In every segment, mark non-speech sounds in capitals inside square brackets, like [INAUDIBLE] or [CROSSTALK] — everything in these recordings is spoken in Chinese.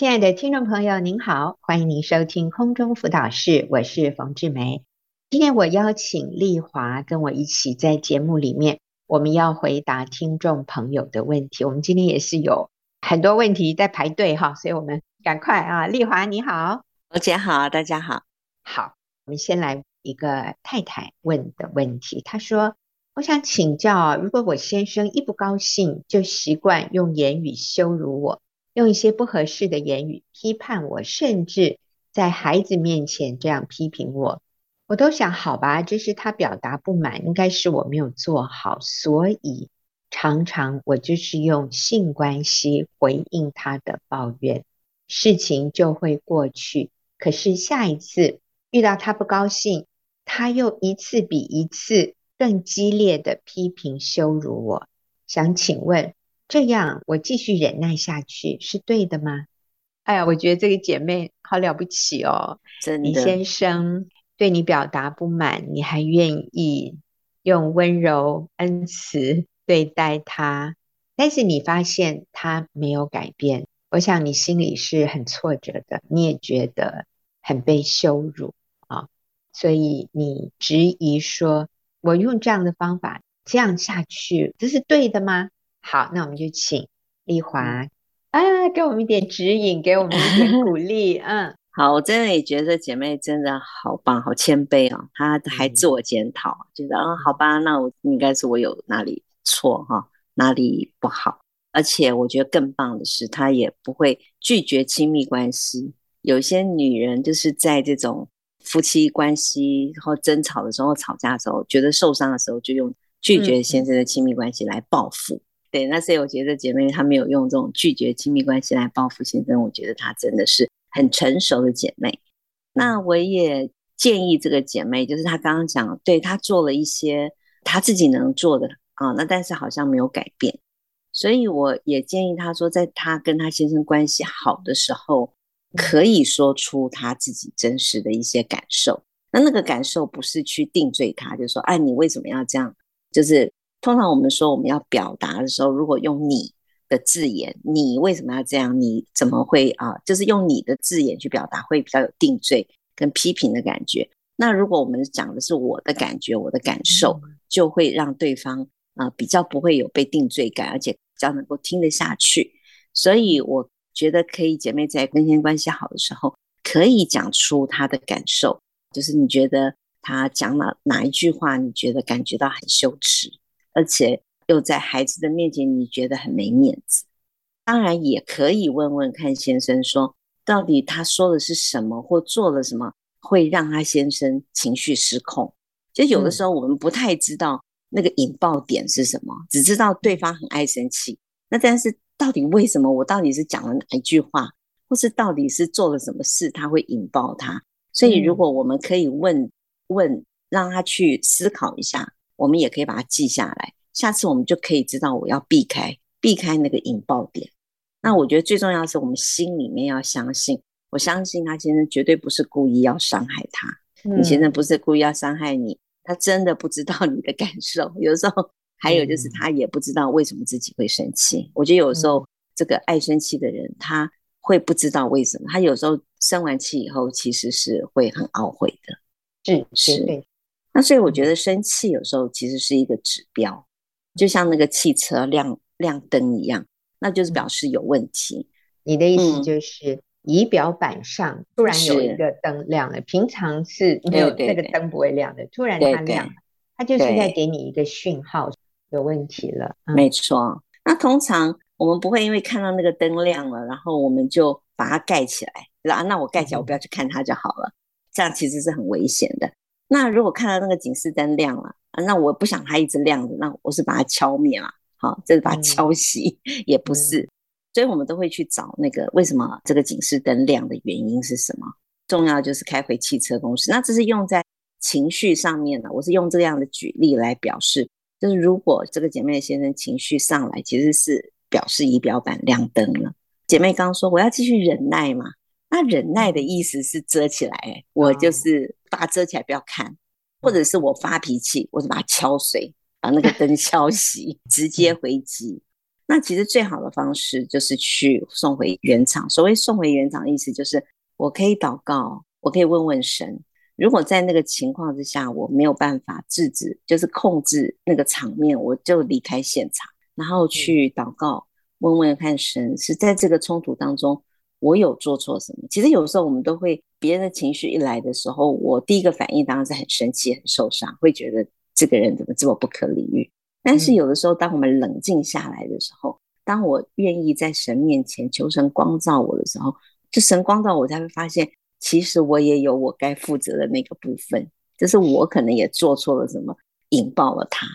亲爱的听众朋友，您好，欢迎您收听空中辅导室，我是冯志梅。今天我邀请丽华跟我一起在节目里面，我们要回答听众朋友的问题。我们今天也是有很多问题在排队哈，所以我们赶快啊，丽华你好，冯姐好，大家好，好，我们先来一个太太问的问题，她说。我想请教，如果我先生一不高兴就习惯用言语羞辱我，用一些不合适的言语批判我，甚至在孩子面前这样批评我，我都想好吧，这是他表达不满，应该是我没有做好，所以常常我就是用性关系回应他的抱怨，事情就会过去。可是下一次遇到他不高兴，他又一次比一次。更激烈的批评羞辱我，想请问，这样我继续忍耐下去是对的吗？哎呀，我觉得这个姐妹好了不起哦，真的。你先生对你表达不满，你还愿意用温柔恩慈对待他，但是你发现他没有改变，我想你心里是很挫折的，你也觉得很被羞辱啊，所以你质疑说。我用这样的方法这样下去，这是对的吗？好，那我们就请丽华啊，给我们一点指引，给我们一点鼓励。[LAUGHS] 嗯，好，我真的也觉得姐妹真的好棒，好谦卑哦。她还自我检讨，嗯、觉得啊，好吧，那我应该是我有哪里错哈，哪里不好。而且我觉得更棒的是，她也不会拒绝亲密关系。有些女人就是在这种。夫妻关系，然后争吵的时候、吵架的时候，觉得受伤的时候，就用拒绝先生的亲密关系来报复。嗯、对，那所以我觉得姐妹她没有用这种拒绝亲密关系来报复先生，我觉得她真的是很成熟的姐妹。那我也建议这个姐妹，就是她刚刚讲，对她做了一些她自己能做的啊，那但是好像没有改变，所以我也建议她说，在她跟她先生关系好的时候。可以说出她自己真实的一些感受，那那个感受不是去定罪他，就是说，哎，你为什么要这样？就是通常我们说我们要表达的时候，如果用你的字眼，你为什么要这样？你怎么会啊？就是用你的字眼去表达，会比较有定罪跟批评的感觉。那如果我们讲的是我的感觉、我的感受，就会让对方啊比较不会有被定罪感，而且比较能够听得下去。所以我。觉得可以，姐妹在跟先生关系好的时候，可以讲出她的感受，就是你觉得她讲了哪一句话，你觉得感觉到很羞耻，而且又在孩子的面前，你觉得很没面子。当然也可以问问看先生说，到底他说的是什么，或做了什么，会让他先生情绪失控。其实有的时候我们不太知道那个引爆点是什么，只知道对方很爱生气。那但是。到底为什么？我到底是讲了哪一句话，或是到底是做了什么事，他会引爆他？所以，如果我们可以问问，让他去思考一下，我们也可以把它记下来。下次我们就可以知道我要避开避开那个引爆点。那我觉得最重要的是，我们心里面要相信，我相信他先生绝对不是故意要伤害他。你先生不是故意要伤害你，他真的不知道你的感受。[LAUGHS] 有时候。还有就是，他也不知道为什么自己会生气。嗯、我觉得有时候这个爱生气的人，他会不知道为什么。他有时候生完气以后，其实是会很懊悔的。是是。对。那所以我觉得生气有时候其实是一个指标，就像那个汽车亮亮灯一样，那就是表示有问题。你的意思就是仪表板上突然有一个灯亮了，平常是没有这个灯不会亮的，突然它亮了，它就是在给你一个讯号。有问题了，嗯、没错。那通常我们不会因为看到那个灯亮了，然后我们就把它盖起来，对吧？那我盖起来，我不要去看它就好了。嗯、这样其实是很危险的。那如果看到那个警示灯亮了，那我不想它一直亮着，那我是把它敲灭嘛？好，这是把它敲熄，[LAUGHS] 嗯、也不是。所以我们都会去找那个为什么这个警示灯亮的原因是什么？重要就是开回汽车公司。那这是用在情绪上面的，我是用这样的举例来表示。就是如果这个姐妹的先生情绪上来，其实是表示仪表板亮灯了。姐妹刚刚说我要继续忍耐嘛，那忍耐的意思是遮起来，我就是把它遮起来不要看，或者是我发脾气，我就把它敲碎，把那个灯敲 [LAUGHS] 熄，直接回击。那其实最好的方式就是去送回原厂。所谓送回原厂的意思就是，我可以祷告，我可以问问神。如果在那个情况之下，我没有办法制止，就是控制那个场面，我就离开现场，然后去祷告，问问看神是在这个冲突当中，我有做错什么？其实有时候我们都会，别人的情绪一来的时候，我第一个反应当然是很生气、很受伤，会觉得这个人怎么这么不可理喻。但是有的时候，当我们冷静下来的时候，当我愿意在神面前求神光照我的时候，这神光照我，才会发现，其实我也有我该负责的那个部分，就是我可能也做错了什么，引爆了他。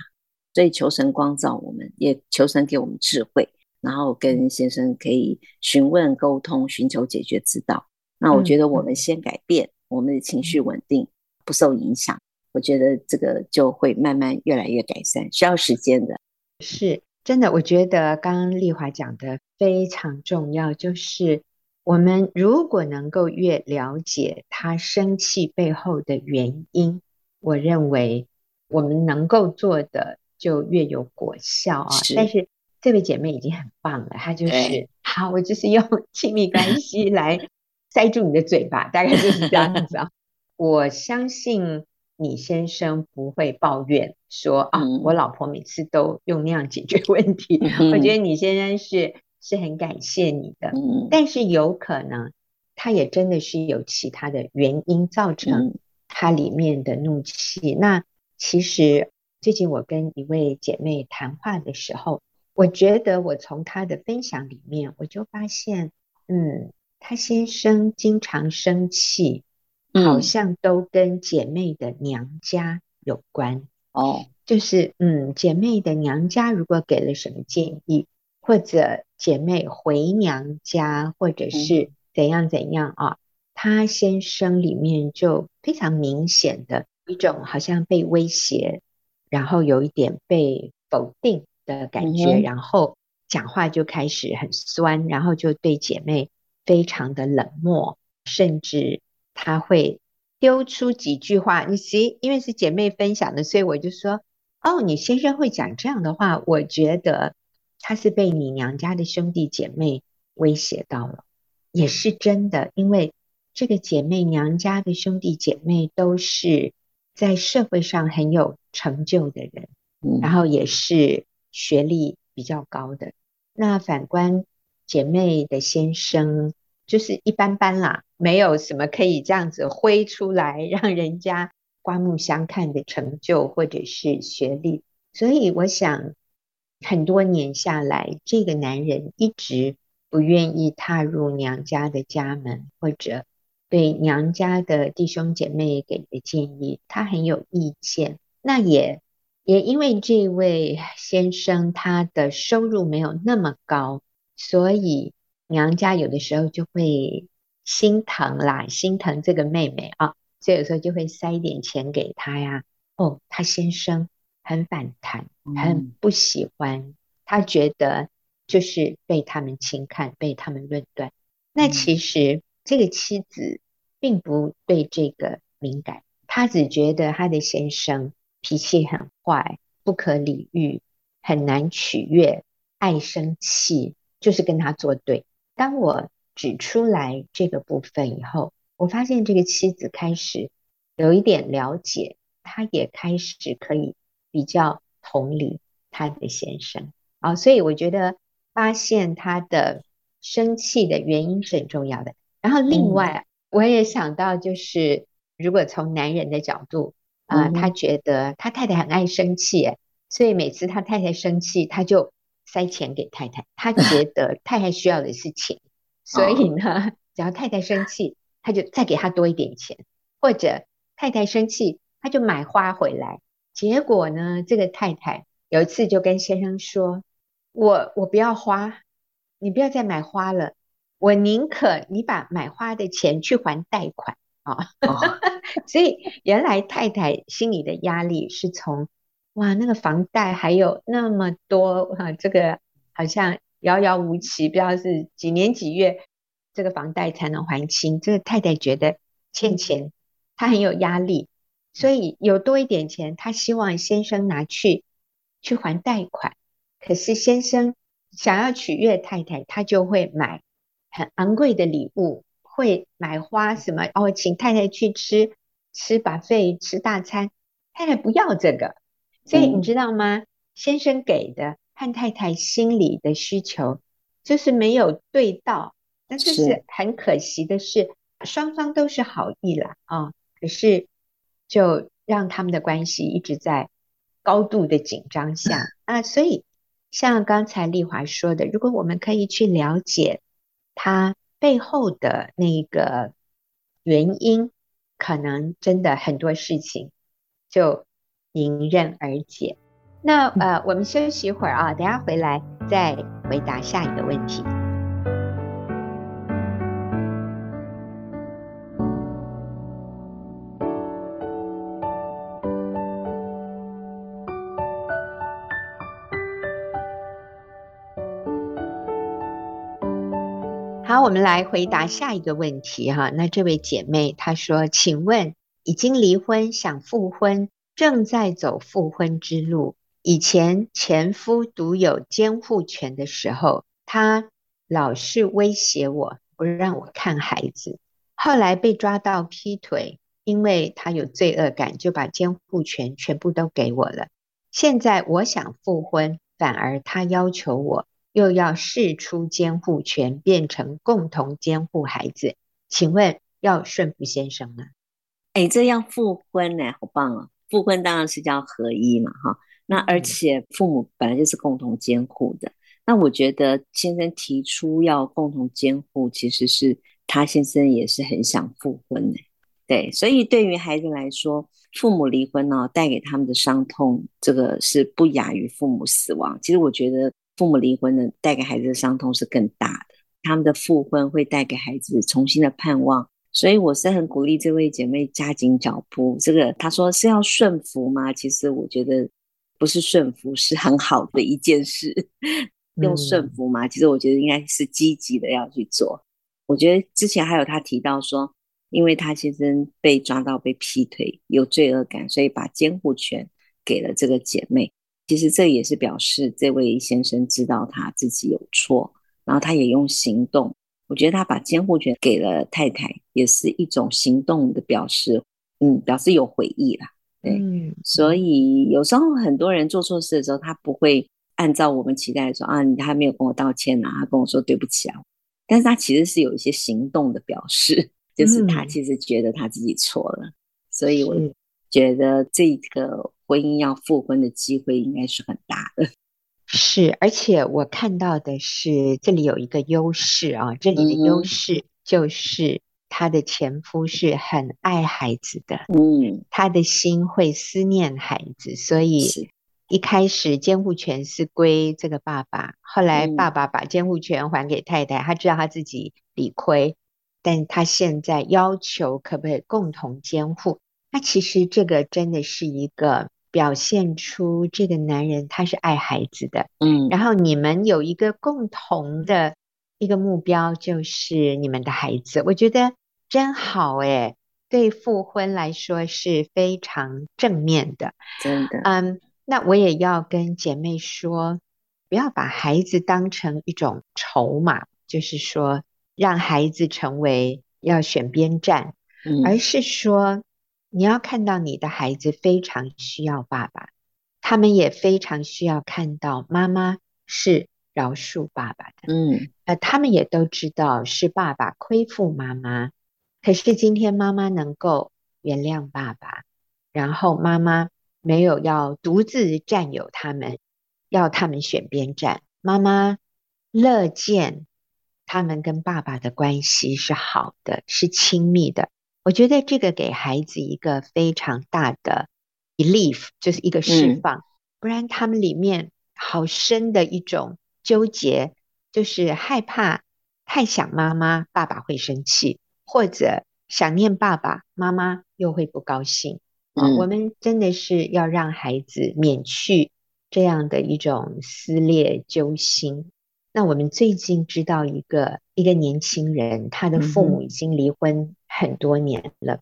所以求神光照我们，也求神给我们智慧。然后跟先生可以询问沟通，寻求解决之道。那我觉得我们先改变，我们的情绪稳定，不受影响。我觉得这个就会慢慢越来越改善，需要时间的。是真的，我觉得刚刚丽华讲的非常重要，就是我们如果能够越了解他生气背后的原因，我认为我们能够做的就越有果效啊。是但是。这位姐妹已经很棒了，她就是好，我就是用 [LAUGHS] 亲密关系来塞住你的嘴巴，大概就是这样子啊。[LAUGHS] 我相信你先生不会抱怨说啊，我老婆每次都用那样解决问题。嗯、我觉得你先生是是很感谢你的，嗯、但是有可能他也真的是有其他的原因造成他里面的怒气。嗯、那其实最近我跟一位姐妹谈话的时候。我觉得我从他的分享里面，我就发现，嗯，他先生经常生气，好像都跟姐妹的娘家有关哦。就是，嗯，姐妹的娘家如果给了什么建议，或者姐妹回娘家，或者是怎样怎样啊，她先生里面就非常明显的一种好像被威胁，然后有一点被否定。的感觉，然后讲话就开始很酸，然后就对姐妹非常的冷漠，甚至他会丢出几句话。你其因为是姐妹分享的，所以我就说：“哦，你先生会讲这样的话，我觉得他是被你娘家的兄弟姐妹威胁到了，也是真的。因为这个姐妹娘家的兄弟姐妹都是在社会上很有成就的人，然后也是。”学历比较高的，那反观姐妹的先生就是一般般啦，没有什么可以这样子挥出来让人家刮目相看的成就或者是学历，所以我想很多年下来，这个男人一直不愿意踏入娘家的家门，或者对娘家的弟兄姐妹给的建议，他很有意见，那也。也因为这位先生他的收入没有那么高，所以娘家有的时候就会心疼啦，心疼这个妹妹啊，所以有时候就会塞一点钱给他呀。哦，他先生很反弹，很不喜欢，嗯、他觉得就是被他们轻看，被他们论断。那其实这个妻子并不对这个敏感，她只觉得她的先生。脾气很坏，不可理喻，很难取悦，爱生气，就是跟他作对。当我指出来这个部分以后，我发现这个妻子开始有一点了解，她也开始可以比较同理她的先生。啊，所以我觉得发现他的生气的原因是很重要的。然后另外，我也想到，就是如果从男人的角度。啊、呃，他觉得他太太很爱生气，所以每次他太太生气，他就塞钱给太太。他觉 [LAUGHS] 得太太需要的是钱，所以呢，只要太太生气，他就再给他多一点钱，或者太太生气，他就买花回来。结果呢，这个太太有一次就跟先生说：“我我不要花，你不要再买花了，我宁可你把买花的钱去还贷款。”啊，[LAUGHS] 所以原来太太心里的压力是从哇，那个房贷还有那么多哈，这个好像遥遥无期，不知道是几年几月这个房贷才能还清。这个太太觉得欠钱，她很有压力，所以有多一点钱，她希望先生拿去去还贷款。可是先生想要取悦太太，他就会买很昂贵的礼物，会买花什么哦，请太太去吃吃 buffet 吃大餐，太太不要这个，所以你知道吗？嗯、先生给的和太太心里的需求就是没有对到，那这是很可惜的是。双方都是好意啦啊，可是就让他们的关系一直在高度的紧张下 [LAUGHS] 啊，所以像刚才丽华说的，如果我们可以去了解他背后的那个原因，可能真的很多事情就迎刃而解。那呃，我们休息一会儿啊，等下回来再回答下一个问题。我们来回答下一个问题哈。那这位姐妹她说：“请问，已经离婚想复婚，正在走复婚之路。以前前夫独有监护权的时候，他老是威胁我，不让我看孩子。后来被抓到劈腿，因为他有罪恶感，就把监护权全部都给我了。现在我想复婚，反而他要求我。”又要释出监护权，变成共同监护孩子，请问要顺服先生吗？哎，这样复婚呢，好棒啊！复婚当然是叫合一嘛，哈。那而且父母本来就是共同监护的，那我觉得先生提出要共同监护，其实是他先生也是很想复婚的，对。所以对于孩子来说，父母离婚呢，带给他们的伤痛，这个是不亚于父母死亡。其实我觉得。父母离婚呢，带给孩子的伤痛是更大的。他们的复婚会带给孩子重新的盼望，所以我是很鼓励这位姐妹加紧脚步。这个她说是要顺服吗？其实我觉得不是顺服，是很好的一件事。用顺服吗？其实我觉得应该是积极的要去做。我觉得之前还有她提到说，因为她先生被抓到被劈腿，有罪恶感，所以把监护权给了这个姐妹。其实这也是表示这位先生知道他自己有错，然后他也用行动。我觉得他把监护权给了太太，也是一种行动的表示，嗯，表示有悔意啦。对，嗯，所以有时候很多人做错事的时候，他不会按照我们期待说啊，他还没有跟我道歉啊，他跟我说对不起啊，但是他其实是有一些行动的表示，就是他其实觉得他自己错了，所以我觉得这个。婚姻要复婚的机会应该是很大的，[LAUGHS] 是，而且我看到的是这里有一个优势啊，这里的优势就是她的前夫是很爱孩子的，嗯，他的心会思念孩子，所以一开始监护权是归这个爸爸，后来爸爸把监护权还给太太，他知道他自己理亏，但他现在要求可不可以共同监护？那其实这个真的是一个。表现出这个男人他是爱孩子的，嗯，然后你们有一个共同的一个目标，就是你们的孩子，我觉得真好诶，对复婚来说是非常正面的，真的，嗯，那我也要跟姐妹说，不要把孩子当成一种筹码，就是说让孩子成为要选边站，嗯，而是说。你要看到你的孩子非常需要爸爸，他们也非常需要看到妈妈是饶恕爸爸的。嗯，呃，他们也都知道是爸爸亏负妈妈，可是今天妈妈能够原谅爸爸，然后妈妈没有要独自占有他们，要他们选边站。妈妈乐见他们跟爸爸的关系是好的，是亲密的。我觉得这个给孩子一个非常大的 relief，就是一个释放，嗯，不然他们里面好深的一种纠结，就是害怕太想妈妈，爸爸会生气，或者想念爸爸，妈妈又会不高兴。嗯，我们真的是要让孩子免去这样的一种撕裂揪心。那我们最近知道一个一个年轻人，他的父母已经离婚很多年了。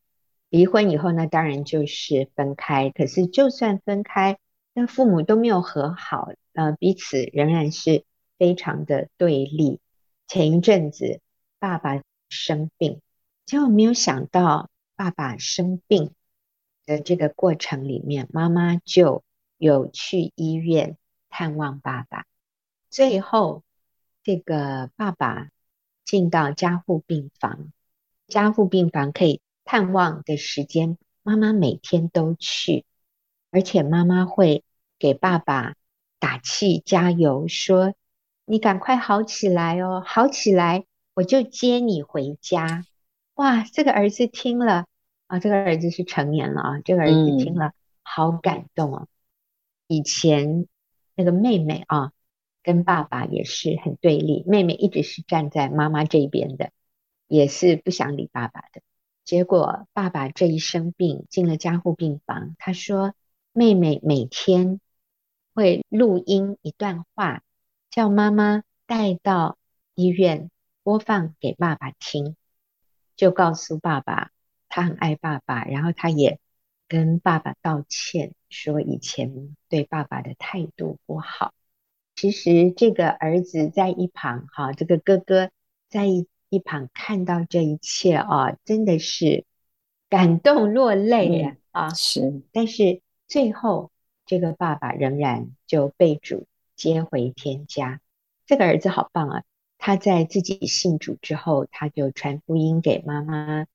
离婚以后呢，当然就是分开。可是就算分开，那父母都没有和好，呃，彼此仍然是非常的对立。前一阵子爸爸生病，结果没有想到爸爸生病的这个过程里面，妈妈就有去医院探望爸爸。最后，这个爸爸进到加护病房，加护病房可以探望的时间，妈妈每天都去，而且妈妈会给爸爸打气加油，说：“你赶快好起来哦，好起来我就接你回家。”哇，这个儿子听了啊，这个儿子是成年了啊，这个儿子听了好感动啊。以前那个妹妹啊，跟爸爸也是很对立，妹妹一直是站在妈妈这边的，也是不想理爸爸的。结果爸爸这一生病进了加护病房，他说妹妹每天会录音一段话，叫妈妈带到医院播放给爸爸听，就告诉爸爸他很爱爸爸，然后他也跟爸爸道歉，说以前对爸爸的态度不好。其实这个儿子在一旁哈，这个哥哥在一。一旁看到这一切啊，真的是感动落泪呀！啊，是。但是最后，这个爸爸仍然就被主接回天家。这个儿子好棒啊！他在自己信主之后，他就传福音给妈妈，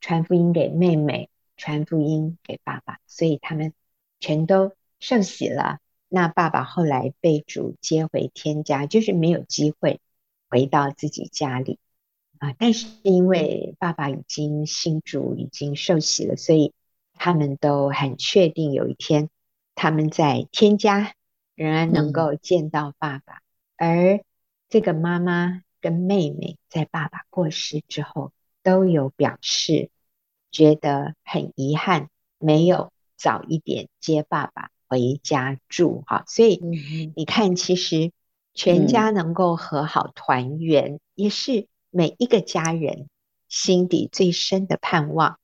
传福音给妹妹，传福音给爸爸，所以他们全都受洗了。那爸爸后来被主接回天家，就是没有机会回到自己家里。啊！但是因为爸爸已经信主，已经受洗了，所以他们都很确定有一天他们在天家仍然能够见到爸爸。嗯、而这个妈妈跟妹妹在爸爸过世之后都有表示，觉得很遗憾，没有早一点接爸爸回家住。哈，所以你看，其实全家能够和好团圆，也是。每一个家人心底最深的盼望，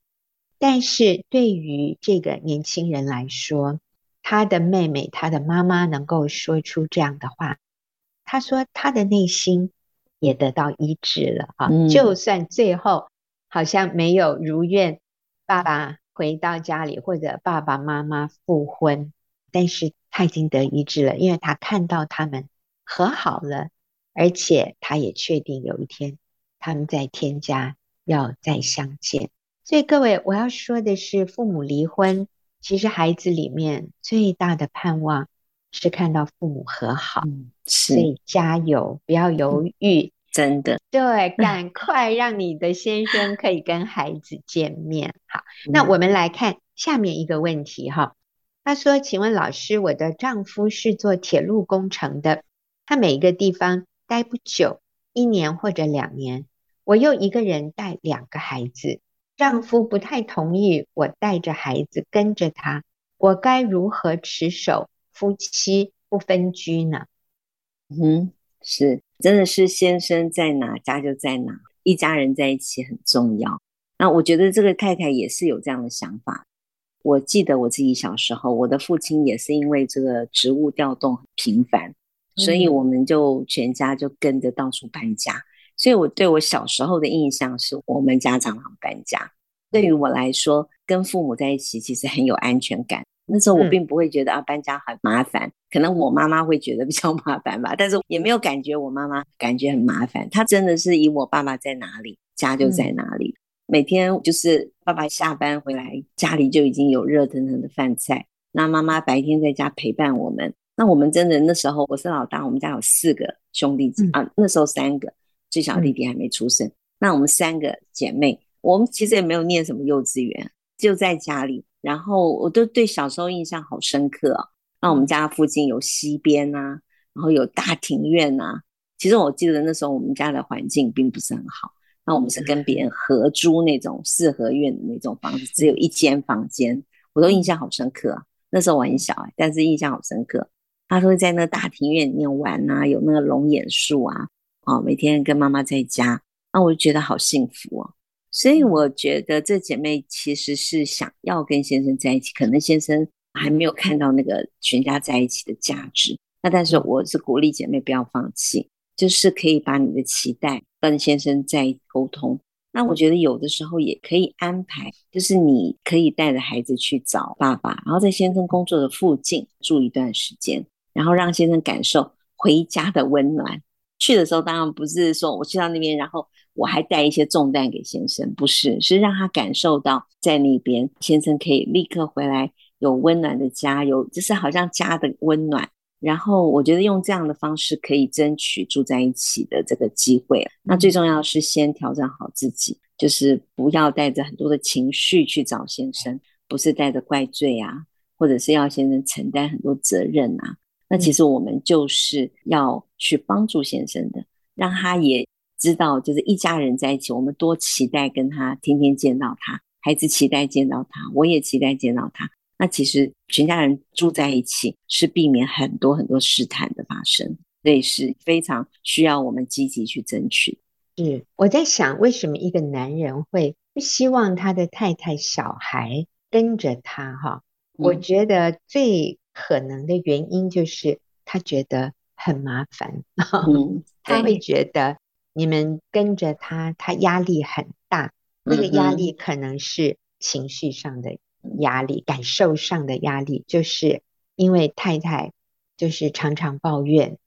但是对于这个年轻人来说，他的妹妹、他的妈妈能够说出这样的话，他说他的内心也得到医治了啊！嗯、就算最后好像没有如愿，爸爸回到家里或者爸爸妈妈复婚，但是他已经得医治了，因为他看到他们和好了，而且他也确定有一天。他们在天家要再相见，所以各位，我要说的是，父母离婚，其实孩子里面最大的盼望是看到父母和好。嗯，是。所以加油，不要犹豫，真的。对，赶快让你的先生可以跟孩子见面。[LAUGHS] 好，那我们来看下面一个问题哈。他说：“请问老师，我的丈夫是做铁路工程的，他每一个地方待不久，一年或者两年。”我又一个人带两个孩子，丈夫不太同意我带着孩子跟着他，我该如何持守夫妻不分居呢？嗯，是，真的是先生在哪家就在哪，一家人在一起很重要。那我觉得这个太太也是有这样的想法。我记得我自己小时候，我的父亲也是因为这个职务调动很频繁，所以我们就全家就跟着到处搬家。所以，我对我小时候的印象是我们家常常搬家。对于我来说，跟父母在一起其实很有安全感。那时候我并不会觉得啊搬家很麻烦，可能我妈妈会觉得比较麻烦吧。但是也没有感觉我妈妈感觉很麻烦。她真的是以我爸爸在哪里，家就在哪里。每天就是爸爸下班回来，家里就已经有热腾腾的饭菜。那妈妈白天在家陪伴我们。那我们真的那时候我是老大，我们家有四个兄弟姐妹啊，那时候三个。最小弟弟还没出生，嗯，那我们三个姐妹，我们其实也没有念什么幼稚园，就在家里。然后我都对小时候印象好深刻哦。那我们家附近有溪边啊，然后有大庭院啊。其实我记得那时候我们家的环境并不是很好，那我们是跟别人合租那种四合院的那种房子，只有一间房间，我都印象好深刻啊。那时候我很小哎，但是印象好深刻。他说在那大庭院里面玩啊，有那个龙眼树啊。哦，每天跟妈妈在家，那我就觉得好幸福哦。所以我觉得这姐妹其实是想要跟先生在一起，可能先生还没有看到那个全家在一起的价值。那但是我是鼓励姐妹不要放弃，就是可以把你的期待跟先生再沟通。那我觉得有的时候也可以安排，就是你可以带着孩子去找爸爸，然后在先生工作的附近住一段时间，然后让先生感受回家的温暖。去的时候当然不是说我去到那边，然后我还带一些重担给先生，不是，是让他感受到在那边先生可以立刻回来，有温暖的家，有就是好像家的温暖。然后我觉得用这样的方式可以争取住在一起的这个机会。那最重要是先调整好自己，就是不要带着很多的情绪去找先生，不是带着怪罪啊，或者是要先生承担很多责任啊。那其实我们就是要去帮助先生的，让他也知道，就是一家人在一起，我们多期待跟他天天见到他，孩子期待见到他，我也期待见到他。那其实全家人住在一起是避免很多很多试探的发生，所以是非常需要我们积极去争取。是我在想，为什么一个男人会不希望他的太太、小孩跟着他？哈，我觉得最可能的原因就是他觉得很麻烦，[LAUGHS] 嗯、他会觉得你们跟着他，他压力很大，那个压力可能是情绪上的。压力、感受上的压力，就是因为太太就是常常抱怨，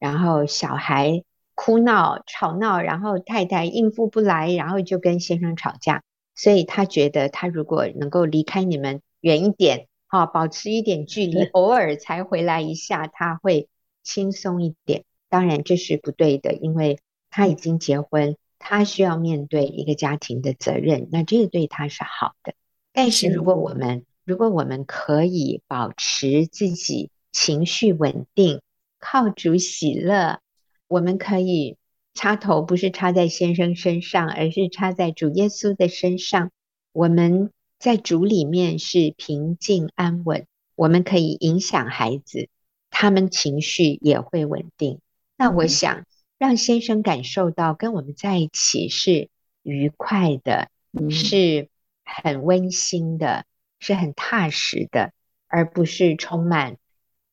然后小孩哭闹、吵闹，然后太太应付不来，然后就跟先生吵架。所以他觉得，他如果能够离开你们远一点，哈，保持一点距离，偶尔才回来一下，他会轻松一点。当然这是不对的，因为他已经结婚，他需要面对一个家庭的责任，那这个对他是好的。但是如果我们如果我们可以保持自己情绪稳定，靠主喜乐，我们可以插头不是插在先生身上，而是插在主耶稣的身上。我们在主里面是平静安稳，我们可以影响孩子，他们情绪也会稳定。那我想让先生感受到跟我们在一起是愉快的，是。很温馨的，是很踏实的，而不是充满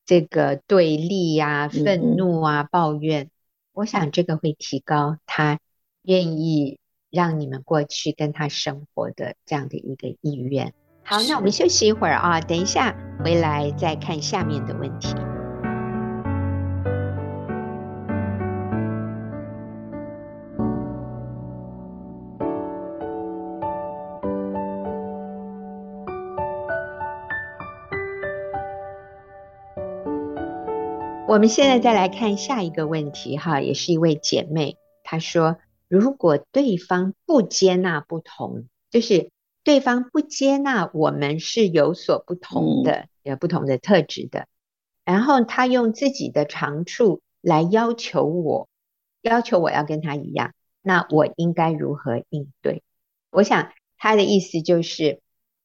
这个对立呀、啊、愤怒啊、抱怨。我想这个会提高他愿意让你们过去跟他生活的这样的一个意愿。好，那我们休息一会儿啊，等一下回来再看下面的问题。我们现在再来看下一个问题哈，也是一位姐妹，她说：如果对方不接纳不同，就是对方不接纳我们是有所不同的，有不同的特质的，然后他用自己的长处来要求我，要求我要跟他一样，那我应该如何应对？我想他的意思就是，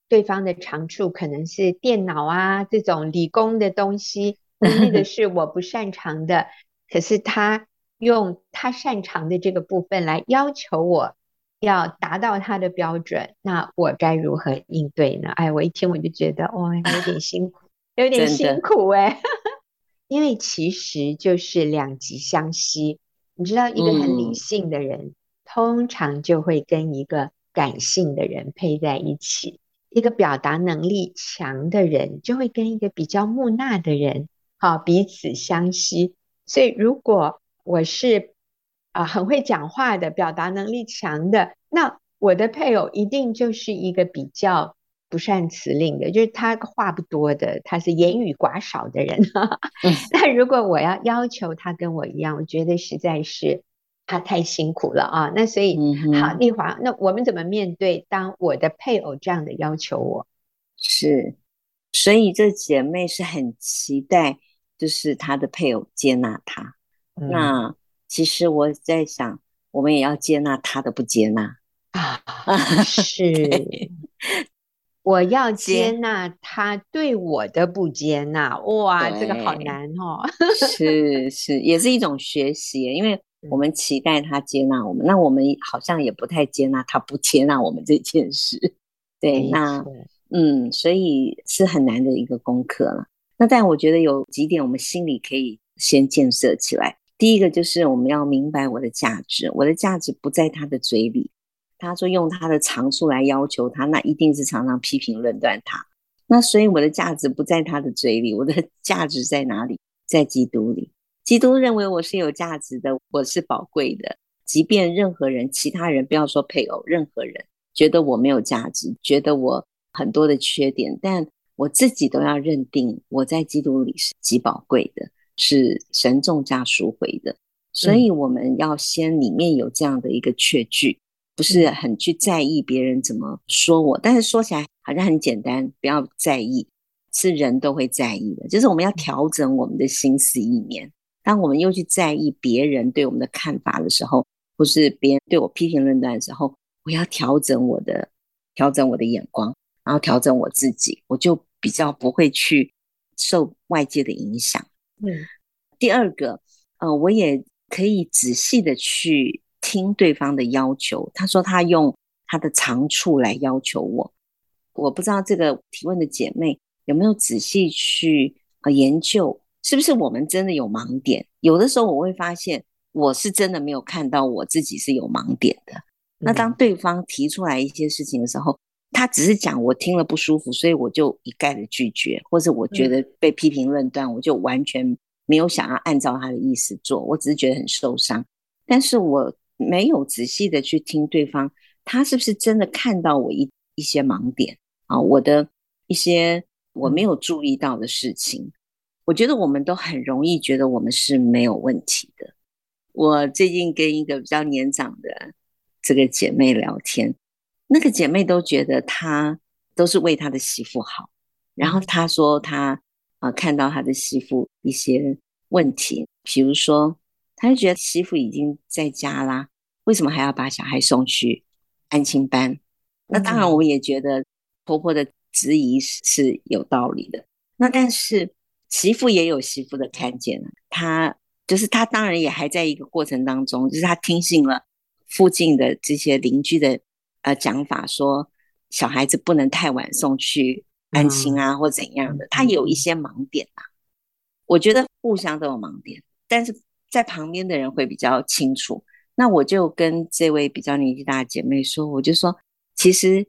对方的长处可能是电脑啊这种理工的东西。[LAUGHS] 那个是我不擅长的，可是他用他擅长的这个部分来要求我要达到他的标准，那我该如何应对呢？哎，我一听我就觉得哇，有点辛苦，有点辛苦哎，[LAUGHS] 因为其实就是两极相吸。你知道，一个很理性的人，嗯，通常就会跟一个感性的人配在一起；一个表达能力强的人，就会跟一个比较木讷的人。好，彼此相吸。所以，如果我是啊、呃、很会讲话的，表达能力强的，那我的配偶一定就是一个比较不善辞令的，就是他话不多的，他是言语寡少的人。[LAUGHS] 那如果我要要求他跟我一样，我觉得实在是他太辛苦了啊。那所以，嗯、好，丽华，那我们怎么面对当我的配偶这样的要求我？是，所以这姐妹是很期待。就是她的配偶接纳他，嗯，那其实我在想，我们也要接纳他的不接纳啊。[LAUGHS] 是，我要接纳他对我的不接纳。哇，这个好难哦。是是，也是一种学习，因为我们期待他接纳我们，那我们好像也不太接纳他不接纳我们这件事。对，那嗯，所以是很难的一个功课了。那但我觉得有几点我们心里可以先建设起来。第一个就是我们要明白我的价值，我的价值不在他的嘴里。他说用他的长处来要求他，那一定是常常批评论断他。那所以我的价值不在他的嘴里，我的价值在哪里？在基督里。基督认为我是有价值的，我是宝贵的。即便任何人、其他人，不要说配偶，任何人觉得我没有价值，觉得我很多的缺点，但我自己都要认定我在基督里是极宝贵的，是神重价赎回的。所以我们要先里面有这样的一个确据，不是很去在意别人怎么说我，但是说起来好像很简单，不要在意，是人都会在意的。就是我们要调整我们的心思意念。当我们又去在意别人对我们的看法的时候，或是别人对我批评论断的时候，我要调整我的调整我的眼光，然后调整我自己，我就比较不会去受外界的影响。嗯，第二个，呃，我也可以仔细的去听对方的要求。他说他用他的长处来要求我，我不知道这个提问的姐妹有没有仔细去呃研究。是不是我们真的有盲点？有的时候我会发现，我是真的没有看到我自己是有盲点的。那当对方提出来一些事情的时候，他只是讲我听了不舒服，所以我就一概的拒绝，或者我觉得被批评论断，我就完全没有想要按照他的意思做，我只是觉得很受伤。但是我没有仔细的去听对方，他是不是真的看到我一一些盲点啊？我的一些我没有注意到的事情。我觉得我们都很容易觉得我们是没有问题的。我最近跟一个比较年长的这个姐妹聊天，那个姐妹都觉得她都是为她的媳妇好。然后她说她啊看到她的媳妇一些问题，比如说，她就觉得媳妇已经在家啦，为什么还要把小孩送去安亲班？那当然，我们也觉得婆婆的质疑是有道理的。那但是。媳妇也有媳妇的看见，她就是她，当然也还在一个过程当中，就是她听信了附近的这些邻居的呃讲法，说小孩子不能太晚送去安亲啊，或怎样的，他有一些盲点啊。我觉得互相都有盲点，但是在旁边的人会比较清楚。那我就跟这位比较年纪大的姐妹说，我就说，其实。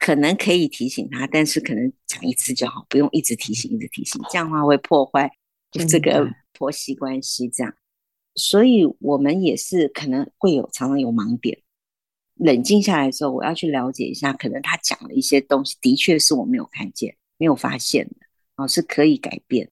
可能可以提醒他，但是可能讲一次就好，不用一直提醒，一直提醒，这样的话会破坏就这个婆媳关系。这样，所以我们也是可能会有常常有盲点。冷静下来的时候，我要去了解一下，可能他讲的一些东西，的确是我没有看见、没有发现的，哦，是可以改变。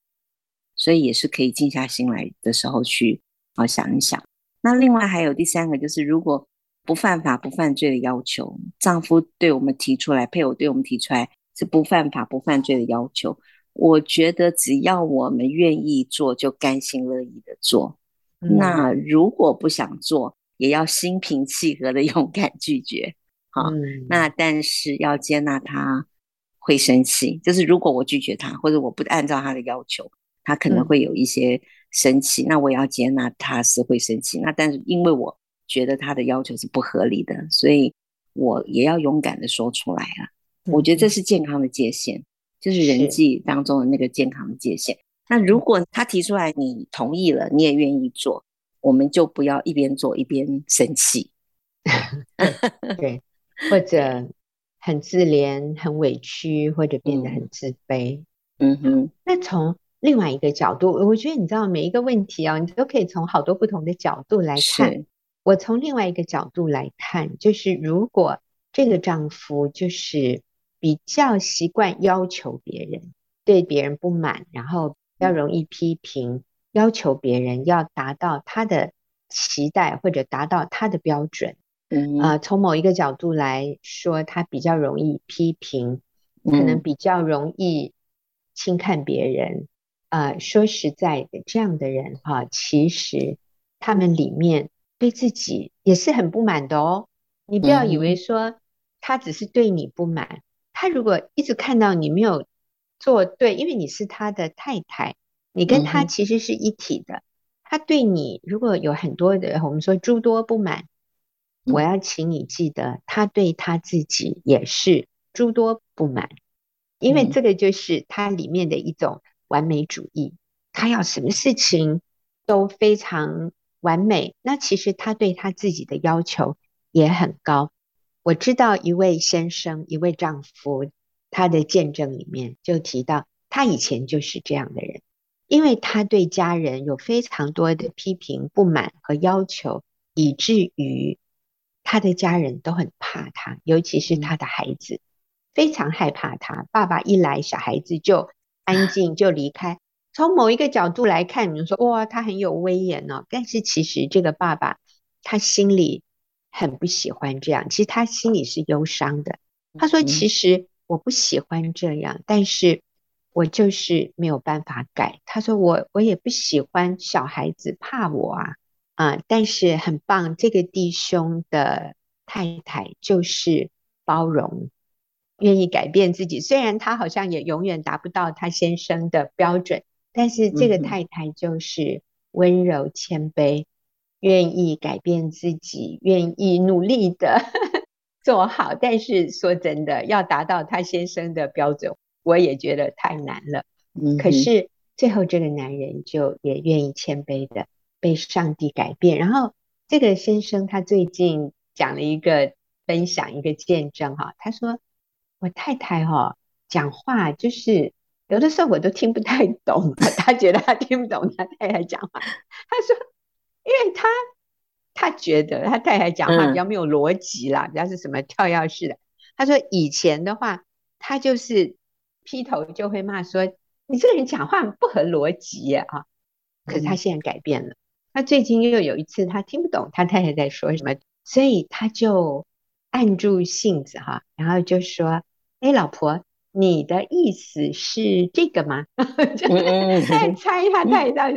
所以也是可以静下心来的时候去啊想一想。那另外还有第三个，就是如果。不犯法、不犯罪的要求，丈夫对我们提出来，配偶对我们提出来是不犯法、不犯罪的要求。我觉得只要我们愿意做，就甘心乐意的做。嗯。那如果不想做，也要心平气和的 [LAUGHS] 勇敢拒绝。好，嗯，那但是要接纳他会生气，就是如果我拒绝他，或者我不按照他的要求，他可能会有一些生气。嗯。那我要接纳他是会生气。那但是因为我。觉得他的要求是不合理的，所以我也要勇敢的说出来啊。我觉得这是健康的界限，就是人际当中的那个健康的界限。那如果他提出来，你同意了，你也愿意做，我们就不要一边做一边生气，[LAUGHS] 对，或者很自怜、很委屈，或者变得很自卑。嗯哼。那从另外一个角度，我觉得你知道每一个问题啊，你都可以从好多不同的角度来看。我从另外一个角度来看，就是如果这个丈夫就是比较习惯要求别人，对别人不满，然后比较容易批评，要求别人要达到他的期待或者达到他的标准，嗯啊、呃，从某一个角度来说，他比较容易批评，可能比较容易轻看别人。呃，说实在的，这样的人哈、啊，其实他们里面。对自己也是很不满的哦，你不要以为说他只是对你不满，嗯，他如果一直看到你没有做对，因为你是他的太太，你跟他其实是一体的，嗯，他对你如果有很多的我们说诸多不满，我要请你记得，他对他自己也是诸多不满，因为这个就是他里面的一种完美主义。他要什么事情都非常完美。那其实他对他自己的要求也很高。我知道一位先生，一位丈夫，他的见证里面就提到，他以前就是这样的人，因为他对家人有非常多的批评、不满和要求，以至于他的家人都很怕他，尤其是他的孩子，非常害怕他。爸爸一来，小孩子就安静，就离开。从某一个角度来看，你说哇，他很有威严哦，但是其实这个爸爸他心里。很不喜欢这样，其实他心里是忧伤的。他说：“其实我不喜欢这样，但是我就是没有办法改。”他说：“我我也不喜欢小孩子怕我啊啊！但是很棒，这个弟兄的太太就是包容，愿意改变自己。虽然他好像也永远达不到他先生的标准，但是这个太太就是温柔谦卑。”愿意改变自己，愿意努力的 [LAUGHS] 做好，但是说真的，要达到他先生的标准，我也觉得太难了。嗯，可是最后这个男人就也愿意谦卑的被上帝改变。然后这个先生他最近讲了一个分享，一个见证哈，他说我太太哈讲话就是有的时候我都听不太懂，他觉得他听不懂他太太讲话，他说。因为他他觉得他太太讲话比较没有逻辑啦，比较是什么跳跃式的。他说以前的话，他就是劈头就会骂说：“你这个人讲话不合逻辑啊！”可是他现在改变了，他最近又有一次他听不懂他太太在说什么，所以他就按住性子哈，然后就说：“哎，老婆。”你的意思是这个吗？[LAUGHS] 就在猜他太太，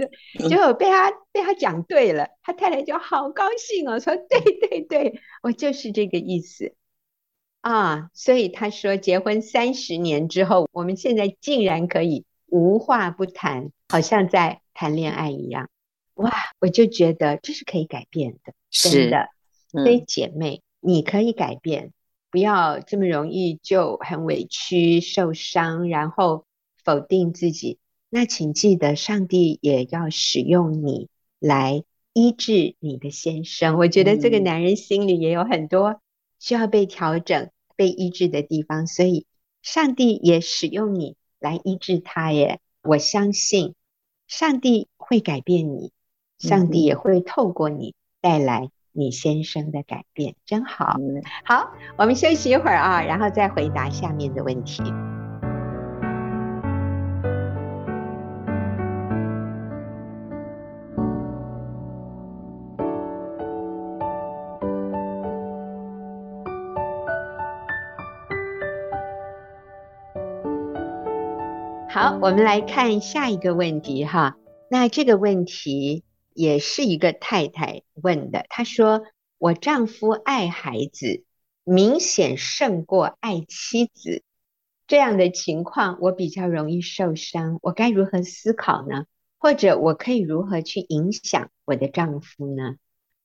结果被他被他讲对了，他太太就好高兴哦，说对对对，我就是这个意思啊。所以他说，结婚三十年之后，我们现在竟然可以无话不谈，好像在谈恋爱一样。哇，我就觉得这是可以改变的，真的。所以姐妹，你可以改变。不要这么容易就很委屈、受伤，然后否定自己。那请记得，上帝也要使用你来医治你的先生。我觉得这个男人心里也有很多需要被调整、被医治的地方，所以上帝也使用你来医治他耶。我相信上帝会改变你，上帝也会透过你带来。你先生的改变真好，好，我们休息一会儿啊，然后再回答下面的问题。好，我们来看下一个问题哈，那这个问题。也是一个太太问的，她说：“我丈夫爱孩子，明显胜过爱妻子，这样的情况我比较容易受伤，我该如何思考呢？或者我可以如何去影响我的丈夫呢？”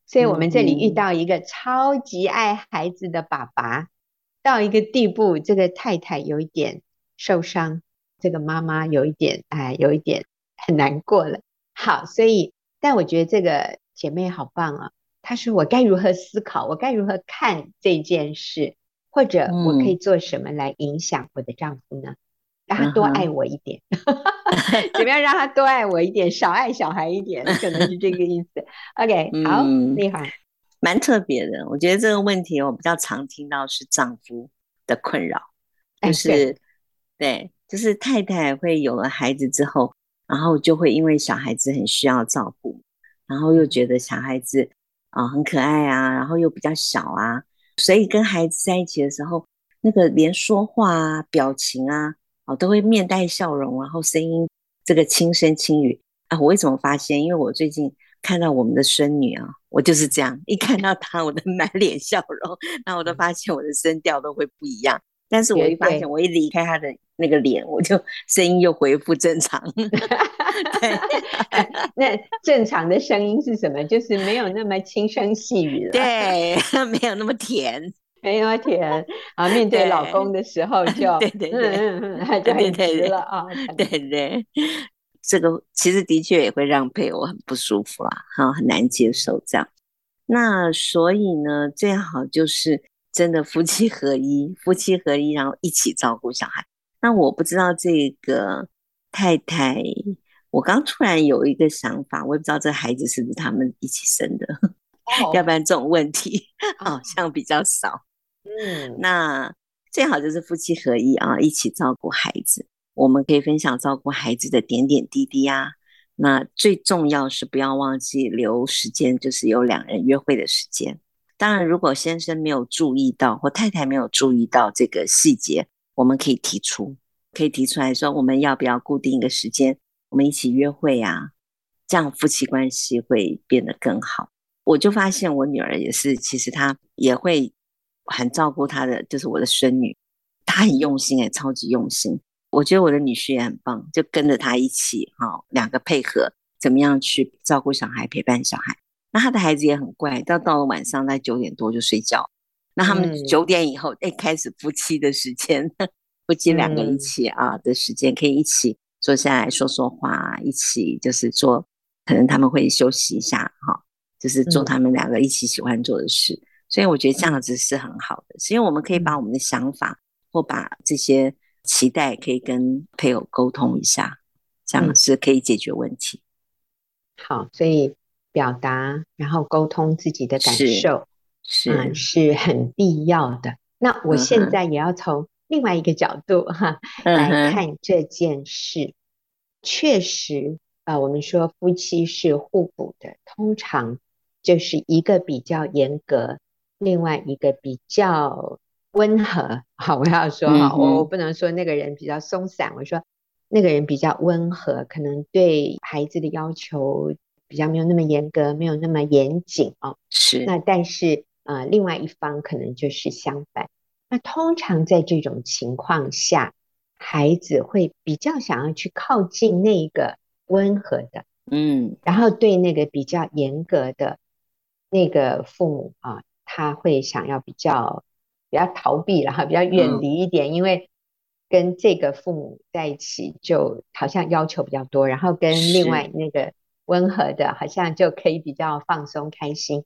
所以，我们这里遇到一个超级爱孩子的爸爸，到一个地步，这个太太有一点受伤，这个妈妈有一点哎，有一点很难过了。好，所以。但我觉得这个姐妹好棒啊！她说：“我该如何思考？我该如何看这件事？或者我可以做什么来影响我的丈夫呢？嗯、让他多爱我一点，[LAUGHS] 怎么样让他多爱我一点，少爱小孩一点？可能是这个意思。”OK，[LAUGHS] 好，厉害、嗯，蛮特别的。我觉得这个问题我比较常听到是丈夫的困扰，就是、对，就是太太会有了孩子之后。然后就会因为小孩子很需要照顾，然后又觉得小孩子啊、呃、很可爱啊，然后又比较小啊，所以跟孩子在一起的时候，那个连说话啊、表情啊，哦都会面带笑容，然后声音这个轻声轻语啊。我为什么发现？因为我最近看到我们的孙女啊，我就是这样，一看到她，我的 [LAUGHS] 满脸笑容，那我都发现我的声调都会不一样。但是我一发现，我一离开她的。那个脸，我就 [LAUGHS] 声音又恢复正常。[LAUGHS] 对，那正常的声音是什么？就是没有那么轻声细语了。对，[LAUGHS] 没有那么甜，没有那么甜。啊，面对老公的时候就，对对对，嗯嗯嗯，就很直了啊。对对，这个其实的确也会让配偶很不舒服啊，哈，很难接受这样。那所以呢，最好就是真的夫妻合一，夫妻合一，然后一起照顾小孩。那我不知道这个太太，我刚突然有一个想法，我也不知道这孩子是不是他们一起生的，哦、[LAUGHS] 要不然这种问题好像比较少。嗯，那最好就是夫妻合一啊，一起照顾孩子。我们可以分享照顾孩子的点点滴滴啊。那最重要是不要忘记留时间，就是有两人约会的时间。当然，如果先生没有注意到，或太太没有注意到这个细节，我们可以提出，可以提出来说，我们要不要固定一个时间，我们一起约会啊？这样夫妻关系会变得更好。我就发现我女儿也是，其实她也会很照顾她的，就是我的孙女，她很用心诶，超级用心。我觉得我的女婿也很棒，就跟着他一起，哈，两个配合，怎么样去照顾小孩、陪伴小孩。那他的孩子也很乖，到到了晚上在九点多就睡觉。那他们九点以后，哎、嗯，开始夫妻的时间，[LAUGHS] 夫妻两个一起啊的时间，可以一起坐下来说说话，一起就是做，可能他们会休息一下，哈，就是做他们两个一起喜欢做的事。嗯、所以我觉得这样子是很好的，是因为我们可以把我们的想法或把这些。期待可以跟配偶沟通一下，这样是可以解决问题。嗯、好，所以表达然后沟通自己的感受是、嗯、是很必要的。那我现在也要从另外一个角度哈、嗯、来看这件事。嗯、确实啊、呃，我们说夫妻是互补的，通常就是一个比较严格，另外一个比较。温和，好，我要说哈，我、嗯、我不能说那个人比较松散，我说那个人比较温和，可能对孩子的要求比较没有那么严格，没有那么严谨哦。是。那但是啊、呃，另外一方可能就是相反。那通常在这种情况下，孩子会比较想要去靠近那个温和的，嗯，然后对那个比较严格的那个父母啊，他会想要比较。比较逃避，然后比较远离一点，嗯、因为跟这个父母在一起，就好像要求比较多，然后跟另外那个温和的，好像就可以比较放松开心啊、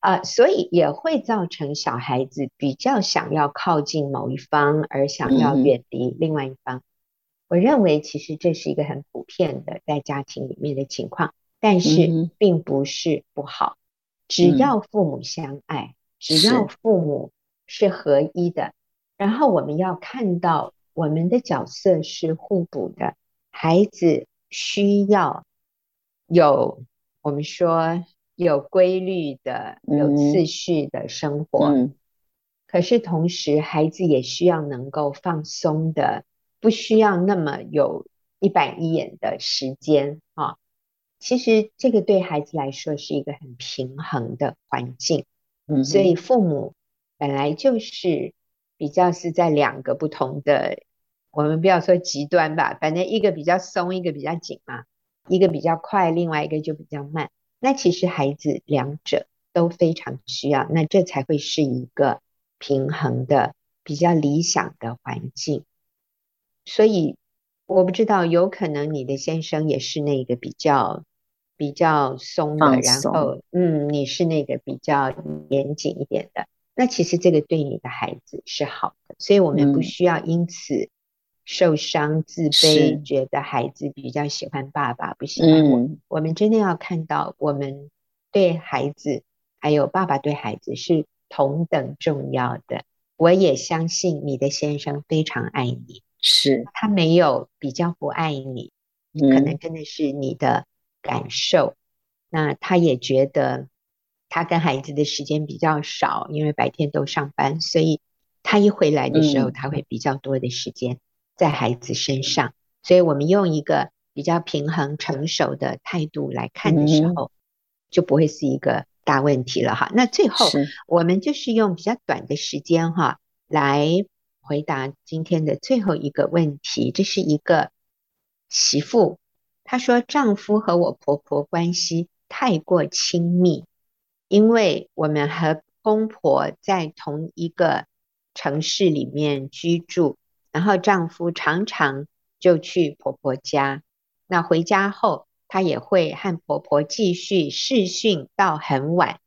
呃，所以也会造成小孩子比较想要靠近某一方，而想要远离另外一方。嗯、我认为其实这是一个很普遍的在家庭里面的情况，但是并不是不好，只要父母相爱，嗯、只要父母。是合一的，然后我们要看到我们的角色是互补的。孩子需要有我们说有规律的、有次序的生活，可是同时孩子也需要能够放松的，不需要那么有一板一眼的时间啊。其实这个对孩子来说是一个很平衡的环境，嗯，所以父母。本来就是比较是在两个不同的，我们不要说极端吧，反正一个比较松，一个比较紧嘛，一个比较快，另外一个就比较慢。那其实孩子两者都非常需要，那这才会是一个平衡的、比较理想的环境。所以我不知道，有可能你的先生也是那个比较比较松的，松然后嗯，你是那个比较严谨一点的。那其实这个对你的孩子是好的，所以我们不需要因此受伤、自卑，嗯、觉得孩子比较喜欢爸爸，不喜欢我。嗯、我们真的要看到，我们对孩子还有爸爸对孩子是同等重要的。我也相信你的先生非常爱你，是他没有比较不爱你，可能真的是你的感受。嗯、那他也觉得。他跟孩子的时间比较少，因为白天都上班，所以他一回来的时候，他会比较多的时间在孩子身上。所以我们用一个比较平衡、成熟的态度来看的时候，就不会是一个大问题了哈。那最后我们就是用比较短的时间哈来回答今天的最后一个问题。这是一个媳妇，她说丈夫和我婆婆关系太过亲密。因为我们和公婆在同一个城市里面居住，然后丈夫常常就去婆婆家，那回家后，她也会和婆婆继续视讯到很晚。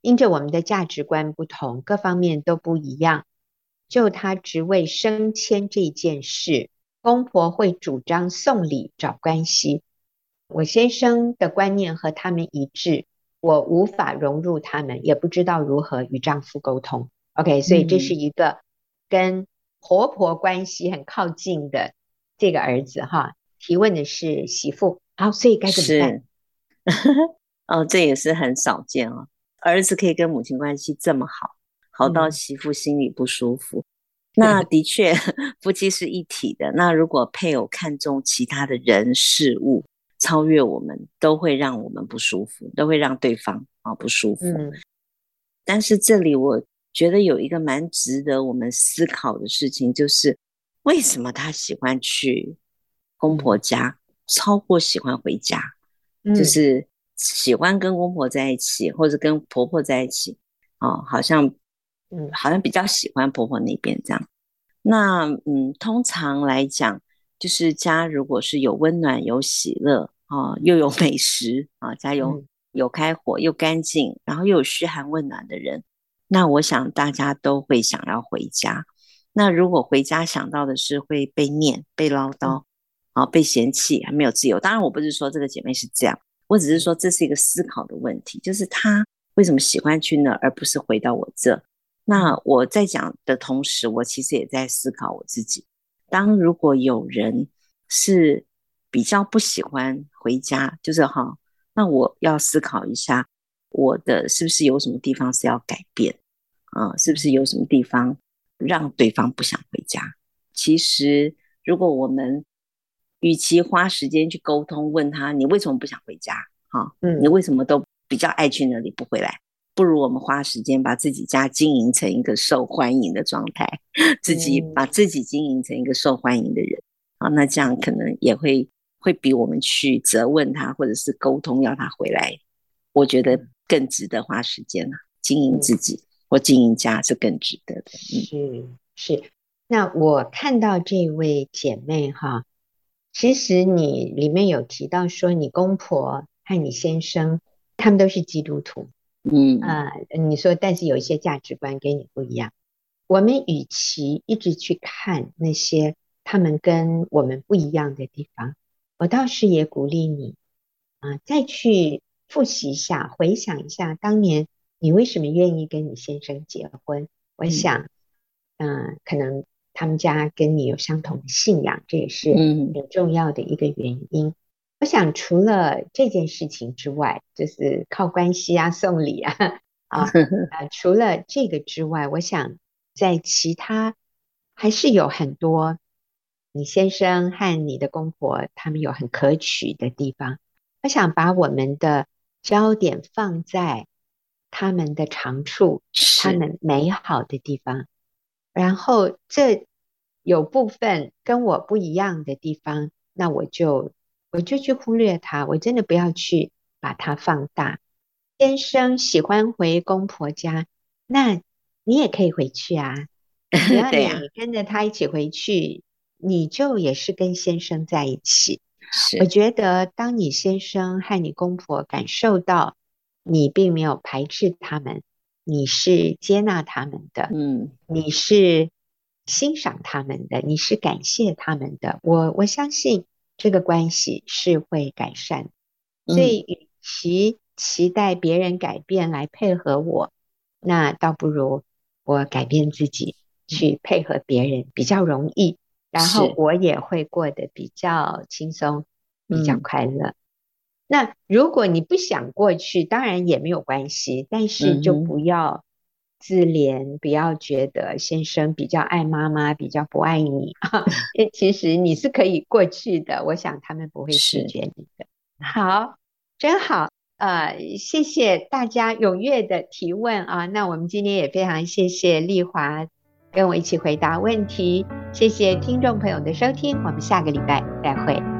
因着我们的价值观不同，各方面都不一样。就她职位升迁这件事，公婆会主张送礼找关系。我先生的观念和他们一致，我无法融入他们，也不知道如何与丈夫沟通。OK，所以这是一个跟婆婆关系很靠近的这个儿子哈。提问的是媳妇，好，所以该怎么办？[LAUGHS] 哦，这也是很少见哦。儿子可以跟母亲关系这么好，好到媳妇心里不舒服。嗯、那的确，[LAUGHS] 夫妻是一体的。那如果配偶看重其他的人事物，超越我们，都会让我们不舒服，都会让对方啊不舒服。嗯、但是这里我觉得有一个蛮值得我们思考的事情，就是为什么他喜欢去公婆家，超过喜欢回家？嗯、就是。喜欢跟公婆在一起，或者跟婆婆在一起，哦，好像，嗯，好像比较喜欢婆婆那边这样。那，嗯，通常来讲，就是家如果是有温暖、有喜乐，啊、哦，又有美食，啊、哦，家有有开火，又干净，然后又有嘘寒问暖的人，那我想大家都会想要回家。那如果回家想到的是会被念、被唠叨，啊、哦，被嫌弃，还没有自由。当然，我不是说这个姐妹是这样。我只是说这是一个思考的问题，就是她为什么喜欢去那儿，而不是回到我这？那我在讲的同时，我其实也在思考我自己。当如果有人是比较不喜欢回家，就是哈，那我要思考一下，我的是不是有什么地方是要改变啊？是不是有什么地方让对方不想回家？其实，如果我们与其花时间去沟通，问他你为什么不想回家？哈，嗯，你为什么都比较爱去那里不回来？不如我们花时间把自己家经营成一个受欢迎的状态，自己把自己经营成一个受欢迎的人啊，那这样可能也会会比我们去责问他或者是沟通要他回来，我觉得更值得花时间啊。经营自己或经营家是更值得的。嗯，是是。那我看到这位姐妹哈。其实你里面有提到说，你公婆和你先生他们都是基督徒，嗯啊、呃，你说但是有一些价值观跟你不一样。我们与其一直去看那些他们跟我们不一样的地方，我倒是也鼓励你啊、呃，再去复习一下，回想一下当年你为什么愿意跟你先生结婚。我想，嗯、呃，可能。他们家跟你有相同的信仰，这也是很重要的一个原因。嗯、我想除了这件事情之外，就是靠关系啊、送礼啊啊，啊，[LAUGHS] 除了这个之外，我想在其他还是有很多你先生和你的公婆他们有很可取的地方。我想把我们的焦点放在他们的长处，他们美好的地方。然后这有部分跟我不一样的地方，那我就我就去忽略它，我真的不要去把它放大。先生喜欢回公婆家，那你也可以回去啊。[LAUGHS] 只要你跟着他一起回去，你就也是跟先生在一起。是我觉得，当你先生和你公婆感受到你并没有排斥他们。你是接纳他们的，嗯，你是欣赏他们的，你是感谢他们的。我我相信这个关系是会改善，所以与其期待别人改变来配合我，那倒不如我改变自己去配合别人比较容易，然后我也会过得比较轻松，比较快乐。那如果你不想过去，当然也没有关系，但是就不要自怜，不要觉得先生比较爱妈妈，比较不爱你啊。[LAUGHS] 其实你是可以过去的，我想他们不会拒绝你的。好，真好，呃，谢谢大家踊跃的提问啊。那我们今天也非常谢谢丽华跟我一起回答问题，谢谢听众朋友的收听，我们下个礼拜再会。